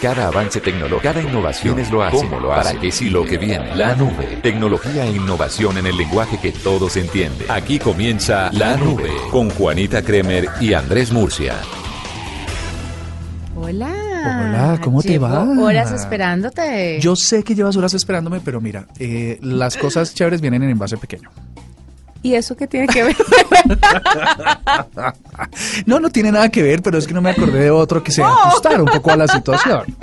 Cada avance tecnológico, cada innovación es lo hace, cómo lo hace, para qué sí lo que viene. La nube, tecnología e innovación en el lenguaje que todos entienden. Aquí comienza La Nube con Juanita Kremer y Andrés Murcia. Hola. Hola, ¿cómo te va? Horas esperándote. Yo sé que llevas horas esperándome, pero mira, eh, las cosas chéveres vienen en envase pequeño. ¿Y eso qué tiene que ver? No, no tiene nada que ver, pero es que no me acordé de otro que se ajustara un poco a la situación.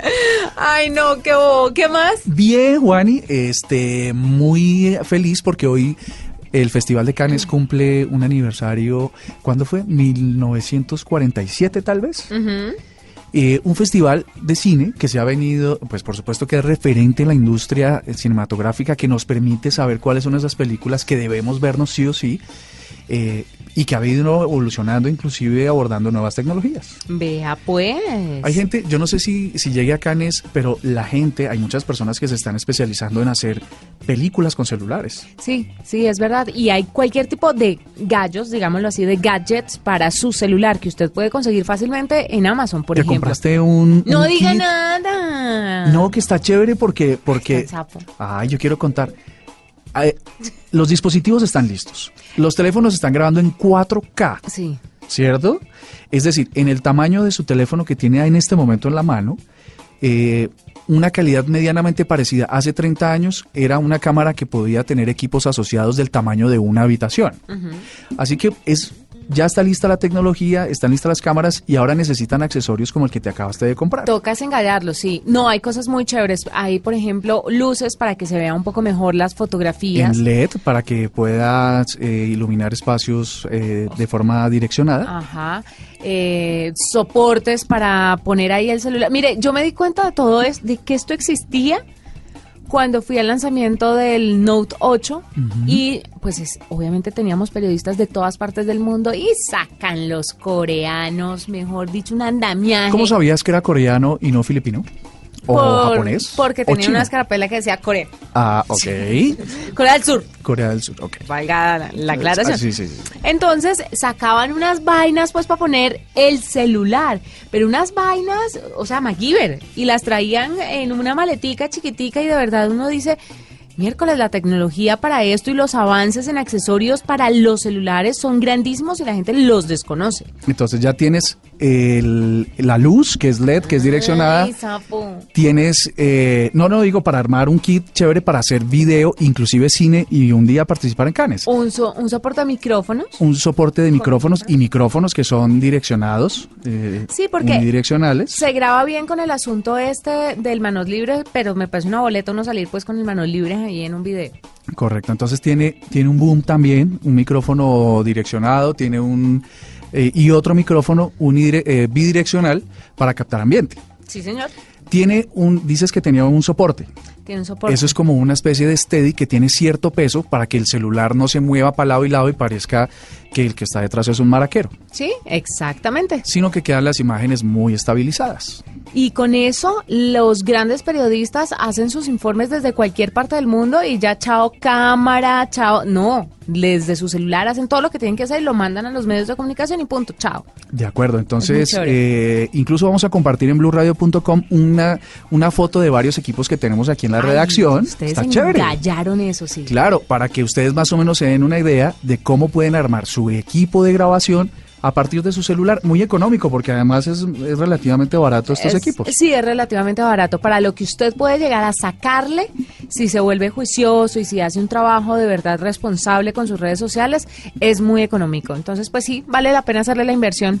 Ay, no, qué bobo. ¿Qué más? Bien, Juani, este, muy feliz porque hoy el Festival de Cannes cumple un aniversario, ¿cuándo fue? 1947 tal vez. Eh, un festival de cine que se ha venido, pues por supuesto que es referente en la industria cinematográfica, que nos permite saber cuáles son esas películas que debemos vernos sí o sí, eh, y que ha venido evolucionando, inclusive abordando nuevas tecnologías. Vea, pues. Hay gente, yo no sé si, si llegue a Cannes, pero la gente, hay muchas personas que se están especializando en hacer películas con celulares. Sí, sí, es verdad. Y hay cualquier tipo de gallos, digámoslo así, de gadgets para su celular que usted puede conseguir fácilmente en Amazon, por ¿Te ejemplo. compraste un, No un diga kit? nada. No, que está chévere porque, porque, ay, yo quiero contar. Ay, los dispositivos están listos. Los teléfonos están grabando en 4K, Sí. ¿cierto? Es decir, en el tamaño de su teléfono que tiene en este momento en la mano, eh, una calidad medianamente parecida. Hace 30 años era una cámara que podía tener equipos asociados del tamaño de una habitación. Así que es ya está lista la tecnología, están listas las cámaras y ahora necesitan accesorios como el que te acabaste de comprar. Tocas engallarlo, sí. No, hay cosas muy chéveres. Hay, por ejemplo, luces para que se vea un poco mejor las fotografías. En LED para que puedas eh, iluminar espacios eh, de forma direccionada. Ajá. Eh, soportes para poner ahí el celular. Mire, yo me di cuenta de todo es de que esto existía cuando fui al lanzamiento del Note 8 y pues es- obviamente teníamos periodistas de todas partes del mundo y sacan los coreanos, mejor dicho, un andamiaje. ¿Cómo sabías que era coreano y no filipino? ¿O Por- japonés? Porque ¿O tenía una escarapela que decía Corea. Ah, ok. Corea del Sur. Corea del Sur, ok. Valga la, la aclaración. Ah, sí, sí, sí. Entonces sacaban unas vainas pues para poner el celular, pero unas vainas, o sea, MacGyver, y las traían en una maletica chiquitica y de verdad uno dice, miércoles la tecnología para esto y los avances en accesorios para los celulares son grandísimos y la gente los desconoce. Entonces ya tienes el- la luz, que es LED, que es direccionada. Ay, sapo. Tienes, eh, no, no digo para armar un kit chévere para hacer video, inclusive cine y un día participar en Cannes. Un, so- un soporte a micrófonos. Un soporte de micrófonos y micrófonos que son direccionados, eh, Sí, porque unidireccionales. Se graba bien con el asunto este del manos libres, pero me parece una boleta no salir pues con el manos libres ahí en un video. Correcto, entonces tiene, tiene un boom también, un micrófono direccionado, tiene un eh, y otro micrófono eh, bidireccional para captar ambiente. Sí, señor. Tiene un, dices que tenía un soporte. Tiene un soporte. Eso es como una especie de steady que tiene cierto peso para que el celular no se mueva para lado y lado y parezca que el que está detrás es un maraquero, Sí, exactamente. sino que quedan las imágenes muy estabilizadas. Y con eso los grandes periodistas hacen sus informes desde cualquier parte del mundo y ya chao cámara, chao, no, desde su celular hacen todo lo que tienen que hacer y lo mandan a los medios de comunicación y punto, chao. De acuerdo, entonces chévere. eh, incluso vamos a compartir en blueradio.com una, una foto de varios equipos que tenemos aquí en la Ay, redacción. Ustedes Está chévere. engallaron eso, sí. Claro, para que ustedes más o menos se den una idea de cómo pueden armar su equipo de grabación a partir de su celular, muy económico, porque además es, es relativamente barato estos Es- equipos. Sí, es relativamente barato para lo que usted puede llegar a sacarle si se vuelve juicioso y si hace un trabajo de verdad responsable con sus redes sociales, es muy económico. Entonces, pues sí, vale la pena hacerle la inversión.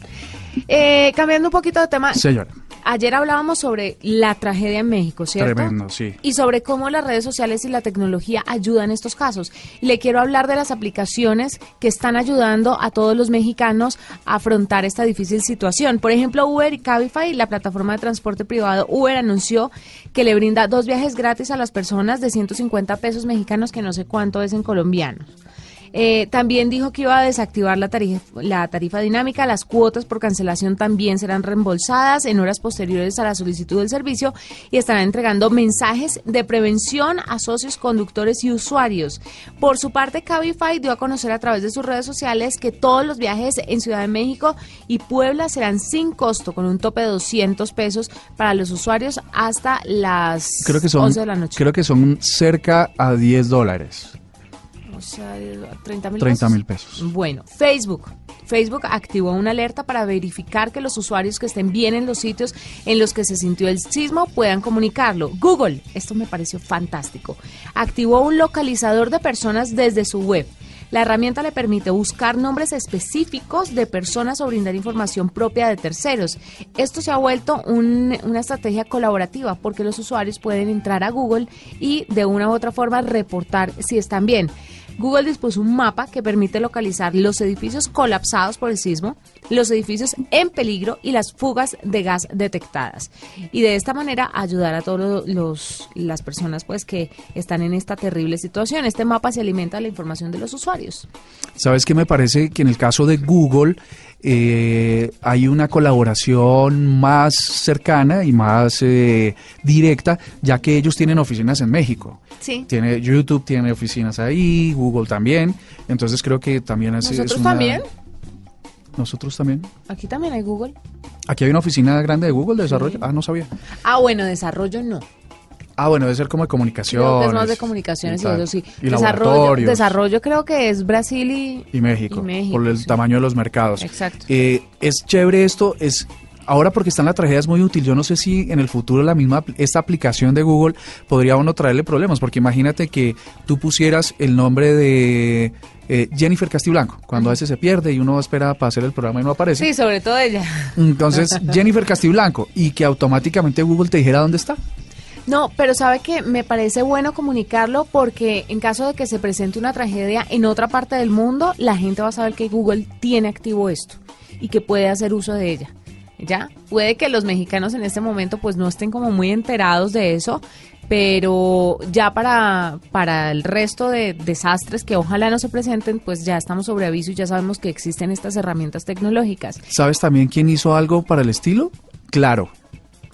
Eh, cambiando un poquito de tema, Señora, ayer hablábamos sobre la tragedia en México, ¿cierto? tremendo, sí. y sobre cómo las redes sociales y la tecnología ayudan en estos casos. Y le quiero hablar de las aplicaciones que están ayudando a todos los mexicanos a afrontar esta difícil situación. Por ejemplo, Uber y Cabify, la plataforma de transporte privado Uber, anunció que le brinda dos viajes gratis a las personas de 150 pesos mexicanos, que no sé cuánto es en colombianos. Eh, también dijo que iba a desactivar la tarifa, la tarifa dinámica, las cuotas por cancelación también serán reembolsadas en horas posteriores a la solicitud del servicio y estará entregando mensajes de prevención a socios, conductores y usuarios. Por su parte, Cabify dio a conocer a través de sus redes sociales que todos los viajes en Ciudad de México y Puebla serán sin costo, con un tope de 200 pesos para los usuarios hasta las creo que son, 11 de la noche. Creo que son cerca a 10 dólares. O sea, 30 mil 30 mil pesos. Bueno, Facebook. Facebook activó una alerta para verificar que los usuarios que estén bien en los sitios en los que se sintió el sismo puedan comunicarlo. Google, esto me pareció fantástico, activó un localizador de personas desde su web. La herramienta le permite buscar nombres específicos de personas o brindar información propia de terceros. Esto se ha vuelto un- una estrategia colaborativa porque los usuarios pueden entrar a Google y de una u otra forma reportar si están bien. Google dispuso un mapa que permite localizar los edificios colapsados por el sismo, los edificios en peligro y las fugas de gas detectadas. Y de esta manera ayudar a todas los las personas pues que están en esta terrible situación. Este mapa se alimenta de la información de los usuarios. ¿Sabes qué me parece que en el caso de Google eh, hay una colaboración más cercana y más eh, directa, ya que ellos tienen oficinas en México? Sí. Tiene YouTube tiene oficinas ahí, Google también. Entonces creo que también es, es ¿Nosotros una- también? Nosotros también. Aquí también hay Google. Aquí hay una oficina grande de Google de desarrollo. Ah, no sabía. Ah, bueno, desarrollo no. Ah, bueno, debe ser como de comunicaciones. Que es más de comunicaciones y, eso sí. Y desarrollo, desarrollo creo que es Brasil y, y México, y México, por el sí. tamaño de los mercados. Exacto. Eh, es chévere esto, es ahora porque está en la tragedia es muy útil. Yo no sé si en el futuro la misma esta aplicación de Google podría uno traerle problemas, porque imagínate que tú pusieras el nombre de eh, Jennifer Castiblanco, cuando a veces se pierde y uno espera para hacer el programa y no aparece. Sí, sobre todo ella. Entonces, Jennifer Castiblanco y que automáticamente Google te dijera dónde está. No, pero sabe que me parece bueno comunicarlo porque en caso de que se presente una tragedia en otra parte del mundo, la gente va a saber que Google tiene activo esto y que puede hacer uso de ella. ¿Ya? Puede que los mexicanos en este momento pues no estén como muy enterados de eso, pero ya para, para el resto de desastres que ojalá no se presenten, pues ya estamos sobre aviso y ya sabemos que existen estas herramientas tecnológicas. ¿Sabes también quién hizo algo para el estilo? Claro.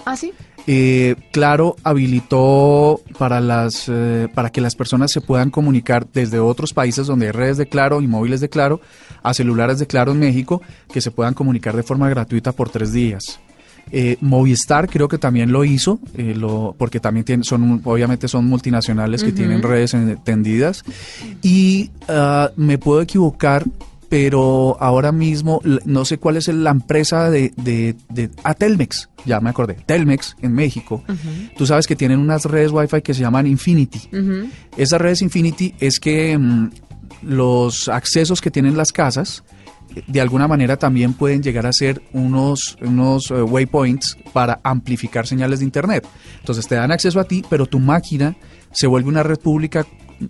¿Ah, sí? Eh, claro habilitó para las eh, para que las personas se puedan comunicar desde otros países donde hay redes de Claro y móviles de Claro a celulares de Claro en México que se puedan comunicar de forma gratuita por tres días. Eh, Movistar creo que también lo hizo, eh, lo, porque también tienen, son obviamente son multinacionales que tienen redes entendidas y ah, me puedo equivocar, pero ahora mismo no sé cuál es la empresa de, de, de ah, Telmex, ya me acordé, Telmex en México. Tú sabes que tienen unas redes Wi-Fi que se llaman Infinity. Esas redes Infinity es que mm, los accesos que tienen las casas de alguna manera también pueden llegar a ser unos, unos eh, waypoints para amplificar señales de Internet. Entonces te dan acceso a ti, pero tu máquina se vuelve una red pública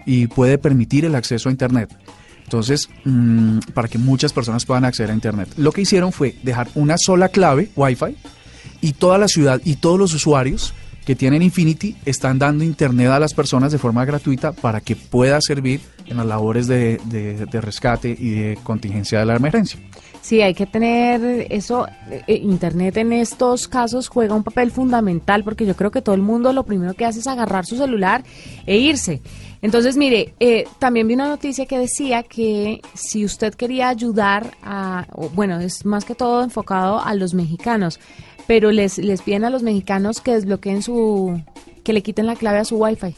y puede permitir el acceso a Internet. Entonces, mm, para que muchas personas puedan acceder a Internet. Lo que hicieron fue dejar una sola clave Wi-Fi y toda la ciudad y todos los usuarios que tienen Infinity están dando internet a las personas de forma gratuita para que pueda servir en las labores de, de- rescate y de contingencia de la emergencia. Sí, hay que tener eso. eh, Internet en estos casos juega un papel fundamental porque yo creo que todo el mundo lo primero que hace es agarrar su celular e irse. Entonces, mire, eh, también vi una noticia que decía que si usted quería ayudar a, bueno, es más que todo enfocado a los mexicanos, pero les, les piden a los mexicanos que desbloqueen su, que le quiten la clave a su wifi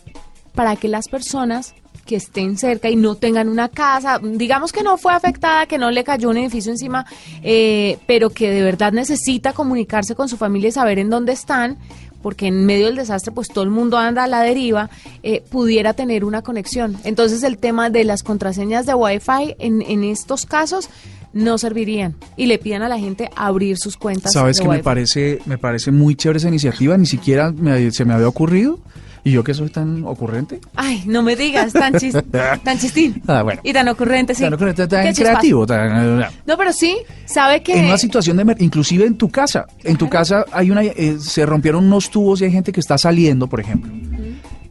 para que las personas que estén cerca y no tengan una casa, digamos que no fue afectada, que no le cayó un edificio encima, eh, pero que de verdad necesita comunicarse con su familia y saber en dónde están, porque en medio del desastre pues todo el mundo anda a la deriva, eh, pudiera tener una conexión. Entonces el tema de las contraseñas de Wi-Fi en, en estos casos no servirían y le pidan a la gente abrir sus cuentas. Sabes que me parece, me parece muy chévere esa iniciativa, ni siquiera me- se me había ocurrido. Y yo que soy tan ocurrente. Ay, no me digas, tan, chis- tan chistín. Ah, bueno. Y tan ocurrente, sí. Tan ocurrente, creativo. tan- No, pero sí, sabe que... En una situación de inclusive en tu casa, en tu casa hay una, eh, se rompieron unos tubos y hay gente que está saliendo, por ejemplo.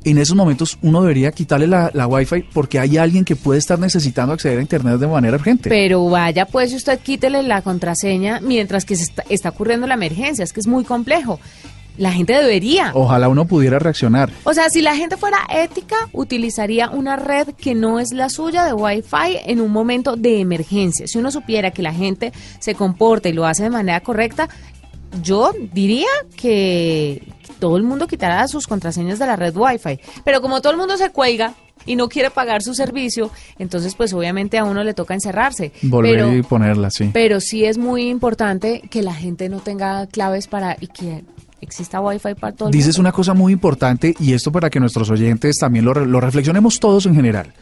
En esos momentos uno debería quitarle la, la Wi-Fi porque hay alguien que puede estar necesitando acceder a Internet de manera urgente. Pero vaya, pues usted quítele la contraseña mientras que se está, está ocurriendo la emergencia. Es que es muy complejo. La gente debería. Ojalá uno pudiera reaccionar. O sea, si la gente fuera ética, utilizaría una red que no es la suya de Wi-Fi en un momento de emergencia. Si uno supiera que la gente se comporta y lo hace de manera correcta, yo diría que todo el mundo quitará sus contraseñas de la red Wi-Fi. Pero como todo el mundo se cuelga y no quiere pagar su servicio, entonces pues obviamente a uno le toca encerrarse. Volver pero, y ponerla, sí. Pero sí es muy importante que la gente no tenga claves para y que exista Wi-Fi para todo el Dices mundo. una cosa muy importante y esto para que nuestros oyentes también lo, lo reflexionemos todos en general.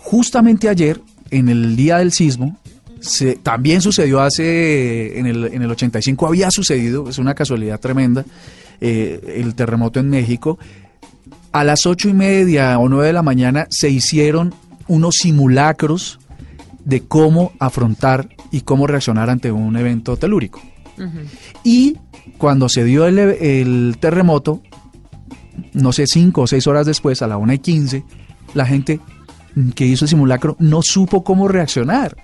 Justamente ayer, en el día del sismo, se, también sucedió hace, en el, en el 85 había sucedido, es una casualidad tremenda, eh, el terremoto en México. A las ocho y media o nueve de la mañana se hicieron unos simulacros de cómo afrontar y cómo reaccionar ante un evento telúrico. Y cuando se dio el, el terremoto, no sé, cinco o seis horas después, a la una y quince, la gente que hizo el simulacro no supo cómo reaccionar.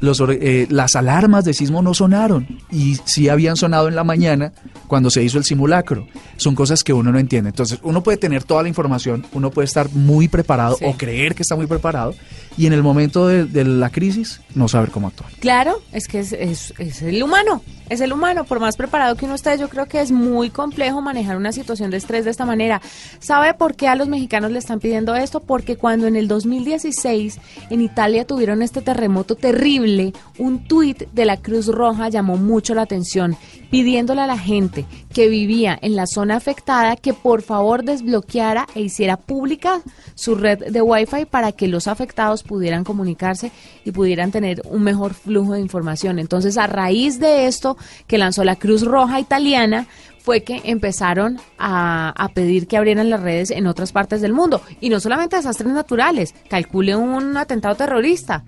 Los, eh, las alarmas de sismo no sonaron y sí habían sonado en la mañana cuando se hizo el simulacro. Son cosas que uno no entiende. Entonces, uno puede tener toda la información, uno puede estar muy preparado Sí. o creer que está muy preparado y en el momento de, de la crisis no saber cómo actuar. Claro, es que es, es- es el humano, es el humano. Por más preparado que uno esté, yo creo que es muy complejo manejar una situación de estrés de esta manera. ¿Sabe por qué a los mexicanos le están pidiendo esto? Porque cuando en el 2016 en Italia tuvieron este terremoto terrible, un tuit de la Cruz Roja llamó mucho la atención, pidiéndole a la gente que vivía en la zona afectada que por favor desbloqueara e hiciera pública su red de Wi-Fi para que los afectados pudieran comunicarse y pudieran tener un mejor flujo de información. Entonces, a raíz de esto que lanzó la Cruz Roja italiana, fue que empezaron a, a pedir que abrieran las redes en otras partes del mundo. Y no solamente desastres naturales, calcule un atentado terrorista.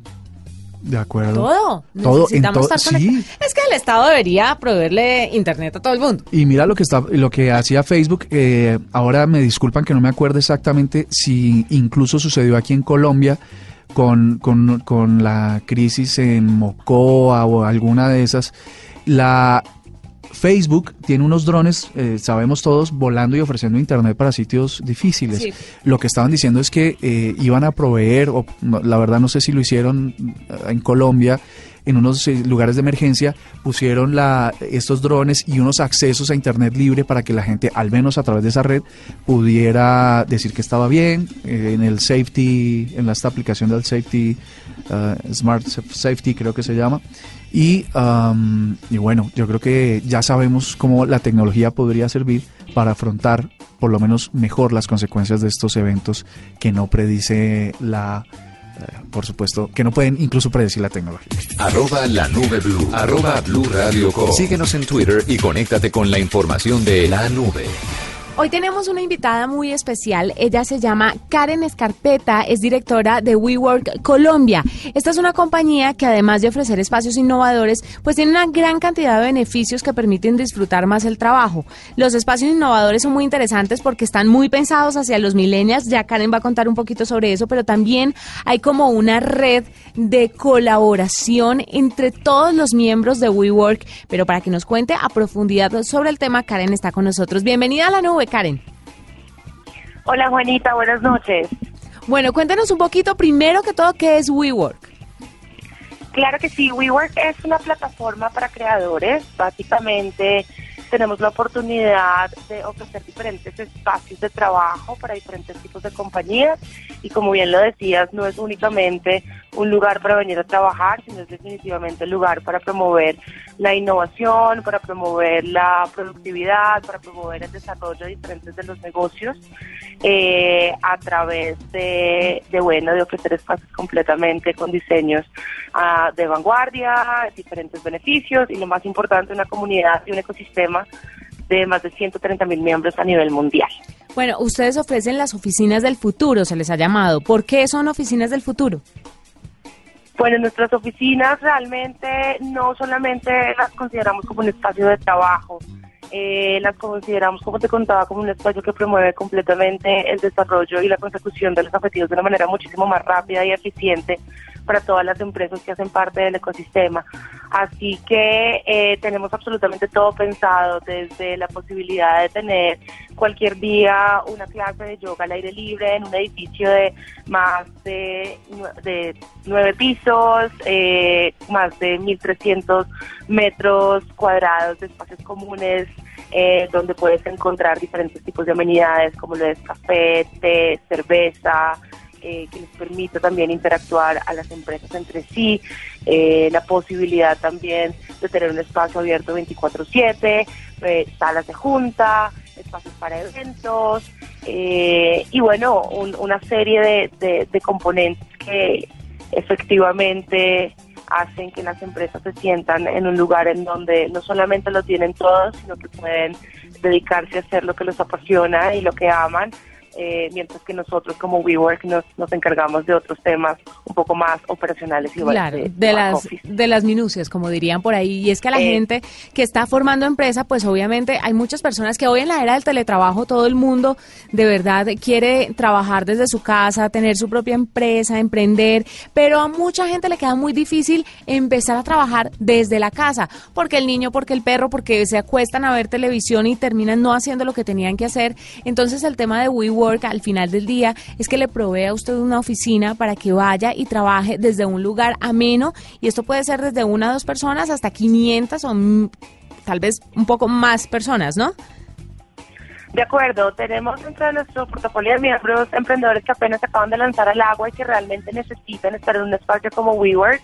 De acuerdo. Todo. Todo, Necesitamos en to- estar sí. Es que el Estado debería proveerle internet a todo el mundo. Y mira lo que está, lo que hacía Facebook. eh, ahora me disculpan que no me acuerdo exactamente si incluso sucedió aquí en Colombia con, con, con la crisis en Mocoa o alguna de esas. La Facebook tiene unos drones, eh, sabemos todos, volando y ofreciendo internet para sitios difíciles. Sí. Lo que estaban diciendo es que eh, iban a proveer, o no, la verdad no sé si lo hicieron eh, en Colombia, en unos eh, lugares de emergencia, pusieron la, estos drones y unos accesos a internet libre para que la gente, al menos a través de esa red, pudiera decir que estaba bien. eh, en el safety, en esta aplicación del safety, eh, Smart Safety creo que se llama. Y, um, y bueno, yo creo que ya sabemos cómo la tecnología podría servir para afrontar por lo menos mejor las consecuencias de estos eventos que no predice la, eh, por supuesto, que no pueden incluso predecir la tecnología. Arroba la nube blue. Arroba blue radio com. Síguenos en Twitter y conéctate con la información de la nube. Hoy tenemos una invitada muy especial. Ella se llama Karen Escarpeta, es directora de WeWork Colombia. Esta es una compañía que además de ofrecer espacios innovadores, pues tiene una gran cantidad de beneficios que permiten disfrutar más el trabajo. Los espacios innovadores son muy interesantes porque están muy pensados hacia los millennials. Ya Karen va a contar un poquito sobre eso, pero también hay como una red de colaboración entre todos los miembros de WeWork. Pero para que nos cuente a profundidad sobre el tema, Karen está con nosotros. Bienvenida a la nube, Karen. Hola Juanita, buenas noches. Bueno, cuéntanos un poquito, primero que todo, ¿qué es WeWork? Claro que sí, WeWork es una plataforma para creadores. Básicamente tenemos la oportunidad de ofrecer diferentes espacios de trabajo para diferentes tipos de compañías. Y como bien lo decías, no es únicamente un lugar para venir a trabajar, sino es definitivamente el lugar para promover la innovación, para promover la productividad, para promover el desarrollo de diferentes de los negocios eh, a través de, bueno, de ofrecer espacios completamente con diseños ah, de vanguardia, diferentes beneficios y lo más importante, una comunidad y un ecosistema de más de 130 mil miembros a nivel mundial. Bueno, ustedes ofrecen las oficinas del futuro, se les ha llamado. ¿Por qué son oficinas del futuro? Bueno, nuestras oficinas realmente no solamente las consideramos como un espacio de trabajo, Eh, las consideramos, como te contaba, como un espacio que promueve completamente el desarrollo y la consecución de los objetivos de una manera muchísimo más rápida y eficiente para todas las empresas que hacen parte del ecosistema. Así que eh, tenemos absolutamente todo pensado, desde la posibilidad de tener cualquier día una clase de yoga al aire libre en un edificio de más de, de nueve pisos, eh, más de 1.300 metros cuadrados de espacios comunes, eh, donde puedes encontrar diferentes tipos de amenidades como lo es café, té, cerveza, eh, que les permite también interactuar a las empresas entre sí, eh, la posibilidad también de tener un espacio abierto 24/7, eh, salas de junta, espacios para eventos y bueno, una serie de, de componentes que efectivamente hacen que las empresas se sientan en un lugar en donde no solamente lo tienen todos, sino que pueden dedicarse a hacer lo que los apasiona y lo que aman eh, mientras que nosotros como WeWork nos, nos encargamos de otros temas un poco más operacionales y claro, de, las de las minucias, como dirían por ahí. Y es que a la eh, gente que está formando empresa, pues obviamente hay muchas personas que hoy en la era del teletrabajo todo el mundo de verdad quiere trabajar desde su casa, tener su propia empresa, emprender, pero a mucha gente le queda muy difícil empezar a trabajar desde la casa, porque el niño, porque el perro, porque se acuestan a ver televisión y terminan no haciendo lo que tenían que hacer. Entonces el tema de WeWork al final del día es que le provee a usted una oficina para que vaya y trabaje desde un lugar ameno y esto puede ser desde una o dos personas hasta 500 o tal vez un poco más personas, ¿no? De acuerdo, tenemos dentro de nuestro portafolio de miembros emprendedores que apenas acaban de lanzar al agua y que realmente necesitan estar en un espacio como WeWork,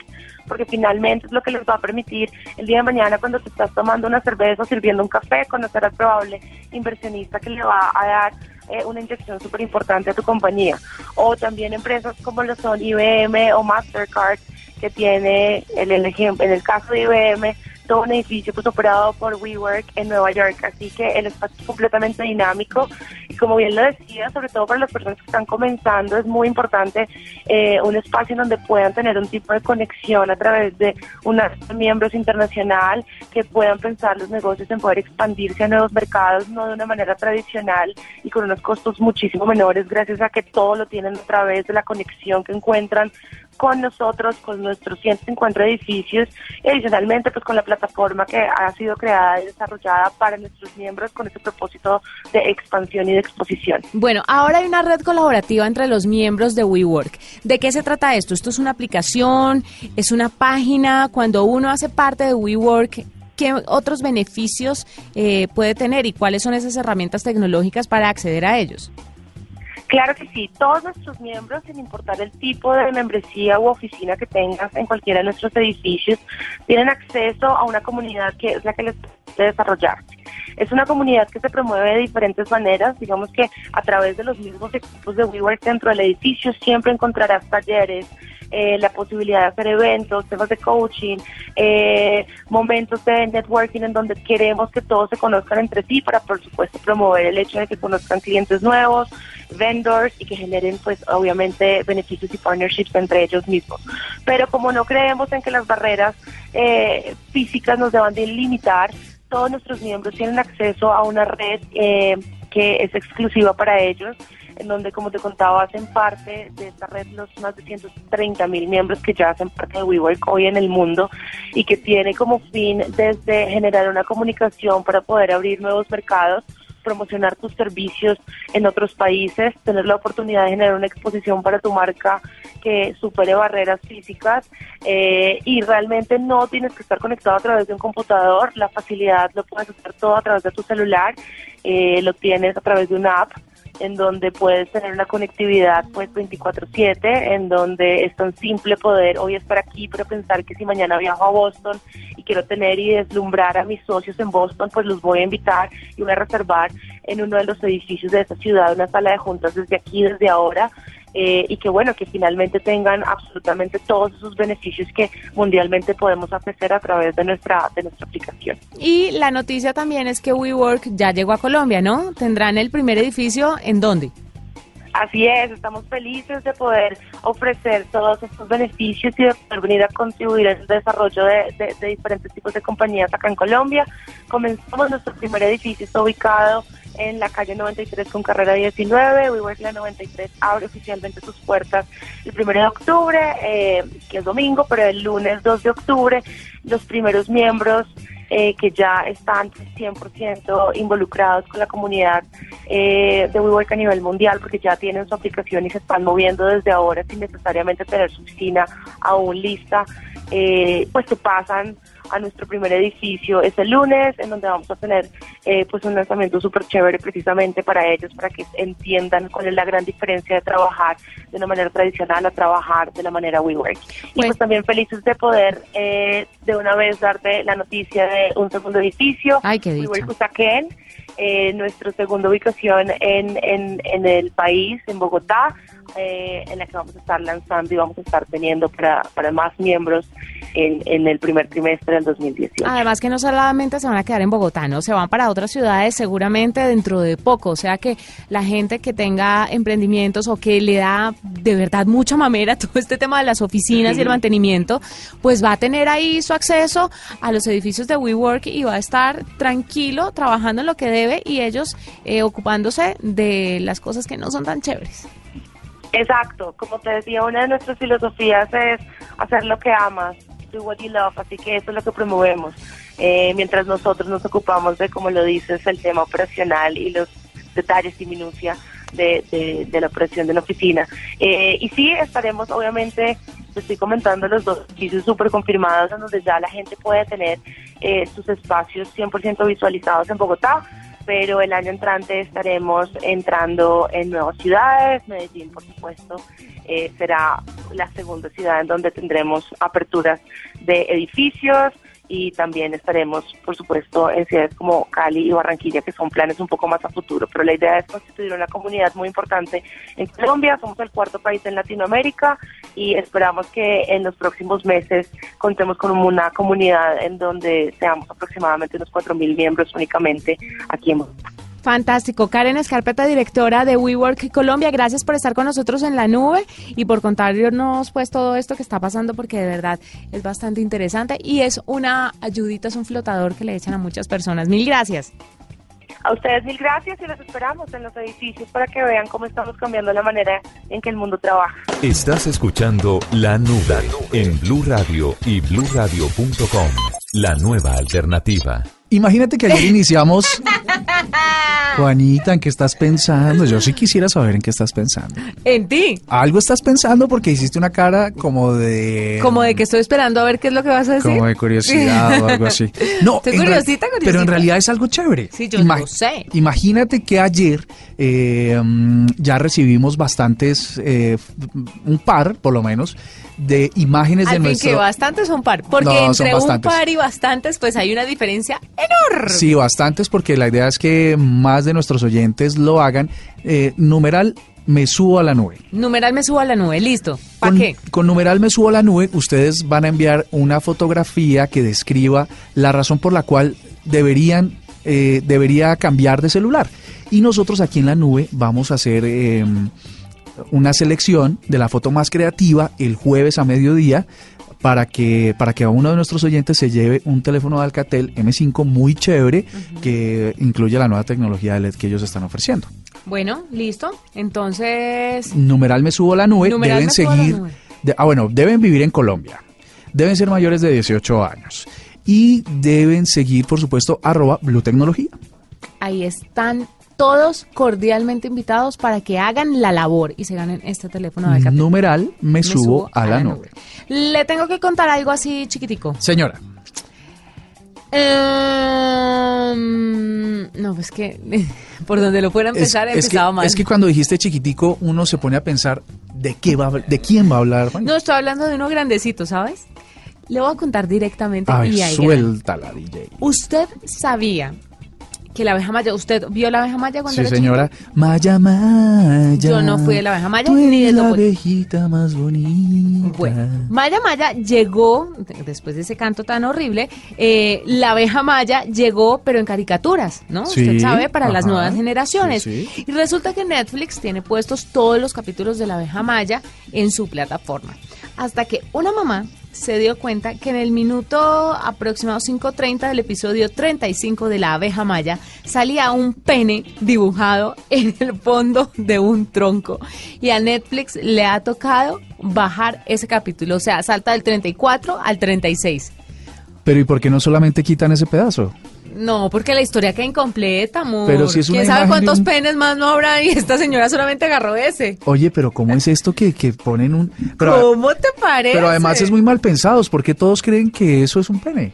porque finalmente es lo que les va a permitir el día de mañana cuando te estás tomando una cerveza o sirviendo un café, conocer al probable inversionista que le va a dar eh, una inyección súper importante a tu compañía. O también empresas como lo son IBM o Mastercard, que tiene, en el, ejemplo, en el caso de IBM, todo un edificio pues operado por WeWork en Nueva York, así que el espacio es completamente dinámico. Y como bien lo decía, sobre todo para las personas que están comenzando, es muy importante eh, un espacio en donde puedan tener un tipo de conexión a través de un miembros internacional, que puedan pensar los negocios en poder expandirse a nuevos mercados, no de una manera tradicional y con unos costos muchísimo menores, gracias a que todo lo tienen a través de la conexión que encuentran con nosotros, con nuestros 150 edificios y adicionalmente pues con la plataforma que ha sido creada y desarrollada para nuestros miembros con este propósito de expansión y de exposición. Bueno, ahora hay una red colaborativa entre los miembros de WeWork. ¿De qué se trata esto? ¿Esto es una aplicación? ¿Es una página? Cuando uno hace parte de WeWork, ¿qué otros beneficios eh, puede tener y cuáles son esas herramientas tecnológicas para acceder a ellos? Claro que sí, todos nuestros miembros, sin importar el tipo de membresía u oficina que tengas en cualquiera de nuestros edificios, tienen acceso a una comunidad que es la que les puede desarrollarse. Es una comunidad que se promueve de diferentes maneras, digamos que a través de los mismos equipos de WeWork dentro del edificio siempre encontrarás talleres, eh, la posibilidad de hacer eventos, temas de coaching, eh, momentos de networking en donde queremos que todos se conozcan entre sí para, por supuesto, promover el hecho de que conozcan clientes nuevos, vendors y que generen, pues, obviamente, beneficios y partnerships entre ellos mismos. Pero como no creemos en que las barreras eh, físicas nos deban de limitar, todos nuestros miembros tienen acceso a una red que es exclusiva para ellos en donde, como te contaba, hacen parte de esta red los más de 130 mil miembros que ya hacen parte de WeWork hoy en el mundo y que tiene como fin desde generar una comunicación para poder abrir nuevos mercados promocionar tus servicios en otros países, tener la oportunidad de generar una exposición para tu marca que supere barreras físicas eh, y realmente no tienes que estar conectado a través de un computador, la facilidad lo puedes hacer todo a través de tu celular, eh, lo tienes a través de una app en donde puedes tener una conectividad pues 24/7, en donde es tan simple poder hoy estar aquí, pero pensar que si mañana viajo a Boston y quiero tener y deslumbrar a mis socios en Boston, pues los voy a invitar y voy a reservar en uno de los edificios de esa ciudad una sala de juntas desde aquí, desde ahora, eh, y que bueno, que finalmente tengan absolutamente todos esos beneficios que mundialmente podemos ofrecer a través de nuestra, de nuestra aplicación. Y la noticia también es que WeWork ya llegó a Colombia, ¿no? ¿Tendrán el primer edificio en dónde? Así es, estamos felices de poder ofrecer todos estos beneficios y de poder venir a contribuir al desarrollo de, diferentes tipos de compañías acá en Colombia. Comenzamos nuestro primer edificio, está ubicado en la calle 93 con carrera 19. WeWork La 93 abre oficialmente sus puertas el 1 de octubre, eh, que es domingo, pero el lunes 2 de octubre los primeros miembros eh, que ya están 100% involucrados con la comunidad eh, de WeWork a nivel mundial, porque ya tienen su aplicación y se están moviendo desde ahora sin necesariamente tener su oficina aún lista, eh, pues se pasan a nuestro primer edificio ese lunes, en donde vamos a tener eh, pues un lanzamiento súper chévere precisamente para ellos, para que entiendan cuál es la gran diferencia de trabajar de una manera tradicional a trabajar de la manera WeWork. Y pues también felices de poder eh, de una vez darte la noticia de un segundo edificio, Ay, qué WeWork Usaquén, eh, nuestra segunda ubicación en, en, en el país, en Bogotá, eh, en la que vamos a estar lanzando y vamos a estar teniendo para, para más miembros en, en, el primer trimestre del 2018. Además que no solamente se van a quedar en Bogotá, ¿no? Se van para otras ciudades seguramente dentro de poco. O sea que la gente que tenga emprendimientos o que le da de verdad mucha mamera todo este tema de las oficinas y el mantenimiento, pues va a tener ahí su acceso a los edificios de WeWork y va a estar tranquilo trabajando en lo que debe y ellos eh, ocupándose de las cosas que no son tan chéveres. Exacto, como te decía, una de nuestras filosofías es hacer lo que amas, do what you love, así que eso es lo que promovemos. Eh, mientras nosotros nos ocupamos de, como lo dices, el tema operacional y los detalles y minucia de, de, la operación de la oficina. Eh, y sí, estaremos, obviamente, te estoy comentando los dos edificios súper confirmados, donde ya la gente puede tener eh, sus espacios 100% visualizados en Bogotá pero el año entrante estaremos entrando en nuevas ciudades. Medellín, por supuesto, eh, será la segunda ciudad en donde tendremos aperturas de edificios y también estaremos, por supuesto, en ciudades como Cali y Barranquilla, que son planes un poco más a futuro. Pero la idea es constituir una comunidad muy importante en Colombia. Somos el cuarto país en Latinoamérica y esperamos que en los próximos meses contemos con una comunidad en donde seamos aproximadamente unos 4.000 miembros únicamente aquí en Bogotá. Fantástico. Karen Escarpeta, directora de WeWork Colombia, gracias por estar con nosotros en la nube y por contarnos pues todo esto que está pasando porque de verdad es bastante interesante y es una ayudita, es un flotador que le echan a muchas personas. Mil gracias. A ustedes mil gracias y los esperamos en los edificios para que vean cómo estamos cambiando la manera en que el mundo trabaja. Estás escuchando La Nube en Blue Radio y bluradio.com, la nueva alternativa. Imagínate que ayer iniciamos. Juanita, ¿en qué estás pensando? Yo sí quisiera saber en qué estás pensando. En ti. Algo estás pensando porque hiciste una cara como de. Como de que estoy esperando a ver qué es lo que vas a decir. Como de curiosidad o algo así. No, Estoy curiosita, curiosita. Pero en realidad es algo chévere. Sí, yo lo sé. Imagínate que ayer eh, mm, ya recibimos bastantes, eh, un par por lo menos, de imágenes Al de fin nuestro... que bastantes son par, porque No, entre un par y bastantes pues hay una diferencia enorme. Sí, bastantes, porque la idea es que más de nuestros oyentes lo hagan. Eh, numeral, me subo a la nube. Numeral me subo a la nube, listo. ¿Para Con, qué? con numeral me subo a la nube, ustedes van a enviar una fotografía que describa la razón por la cual deberían eh, debería cambiar de celular. Y nosotros aquí en la nube vamos a hacer eh, una selección de la foto más creativa el jueves a mediodía para que para que a uno de nuestros oyentes se lleve un teléfono de Alcatel M5 muy chévere que incluye la nueva tecnología de LED que ellos están ofreciendo. Bueno, listo. Entonces, Numeral me subo a la nube, Numeral deben me subo la seguir, nube. de- ah bueno, deben vivir en Colombia, deben ser mayores de 18 años y deben seguir, por supuesto, arroba Blue Tecnología. ahí están todos cordialmente invitados para que hagan la labor y se ganen este teléfono de Alcatel. Numeral me, Me subo, a la nube. Le tengo que contar algo así chiquitico. Señora, Em, no, pues que por donde lo fuera a es, empezar es que, mal. es que cuando dijiste chiquitico, uno se pone a pensar de qué va, a de quién va a hablar. Juan? No, estoy hablando de uno grandecito, ¿sabes? Le voy a contar directamente y ahí grande. suéltala, DJ. ¿Usted sabía que la abeja maya, ¿usted vio la abeja maya cuando Sí, era señora. Maya, Maya. Yo no fui de la abeja maya tú ni de la Topo- abejita más bonita. Bueno, Maya Maya llegó, después de ese canto tan horrible, eh, la abeja Maya llegó, pero en caricaturas, ¿no? Sí, Usted sabe, para las nuevas generaciones. sí, sí. Y resulta que Netflix tiene puestos todos los capítulos de la abeja Maya en su plataforma. Hasta que una mamá se dio cuenta que en el minuto aproximado 5.30 del episodio 35 de la abeja maya salía un pene dibujado en el fondo de un tronco. Y a Netflix le ha tocado bajar ese capítulo, o sea, salta del 34 al 36. Pero ¿y por qué no solamente quitan ese pedazo? No, porque la historia queda incompleta, amor. Pero si es una ¿Quién sabe cuántos un- penes más no habrá? Y esta señora solamente agarró ese. Oye, pero ¿cómo es esto que, que ponen un... Pero, ¿Cómo te parece? pero además es muy mal pensados, porque todos creen que eso es un pene.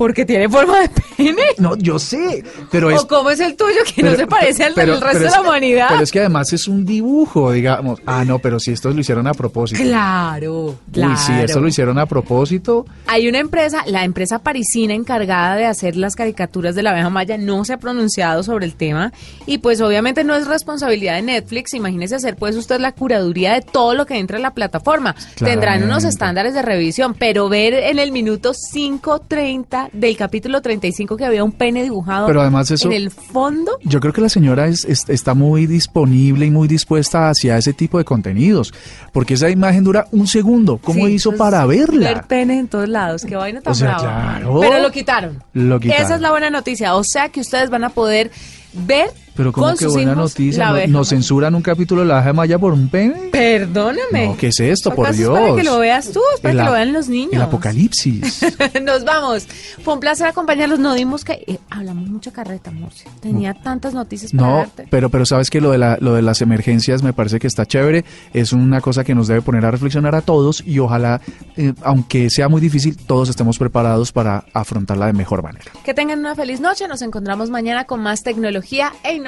Porque tiene forma de pene. No, yo sé, pero es... ¿O cómo es el tuyo que no se parece al pero- del resto de la humanidad? Pero es que además es un dibujo, digamos. Ah, no, pero si estos lo hicieron a propósito. Claro, claro. Uy, si esto lo hicieron a propósito, Hay una empresa, la empresa parisina encargada de hacer las caricaturas de la abeja maya, no se ha pronunciado sobre el tema y pues obviamente no es responsabilidad de Netflix. Imagínese hacer pues usted la curaduría de todo lo que entra en la plataforma. Tendrán unos estándares de revisión, pero ver en el minuto 5.30 del capítulo 35 que había un pene dibujado Pero además eso- en el fondo. yo creo que la señora es, es- está muy disponible y muy dispuesta hacia ese tipo de contenidos. Porque esa imagen dura un segundo. ¿Cómo Sí, hizo para verla? Ver penes en todos lados, qué vaina tan O sea, brava. claro. Pero lo quitaron. Lo quitaron. Esa es la buena noticia. O sea que ustedes van a poder ver Pero como que buena noticia. ¿no- ¿Nos maya. censuran un capítulo de la abeja maya por un pene? Perdóname. No, ¿qué es esto? Por ¿Acaso es para Dios. que lo veas tú, es para El que lo vean los niños. El apocalipsis. Nos vamos. Fue un placer acompañarlos. No dimos que eh, hablamos mucha carreta, Murcia. Tenía tantas noticias para No, darte. pero, pero sabes que lo de, la, lo de las emergencias me parece que está chévere. Es una cosa que nos debe poner a reflexionar a todos y ojalá, eh, aunque sea muy difícil, todos estemos preparados para afrontarla de mejor manera. Que tengan una feliz noche. Nos encontramos mañana con más tecnología e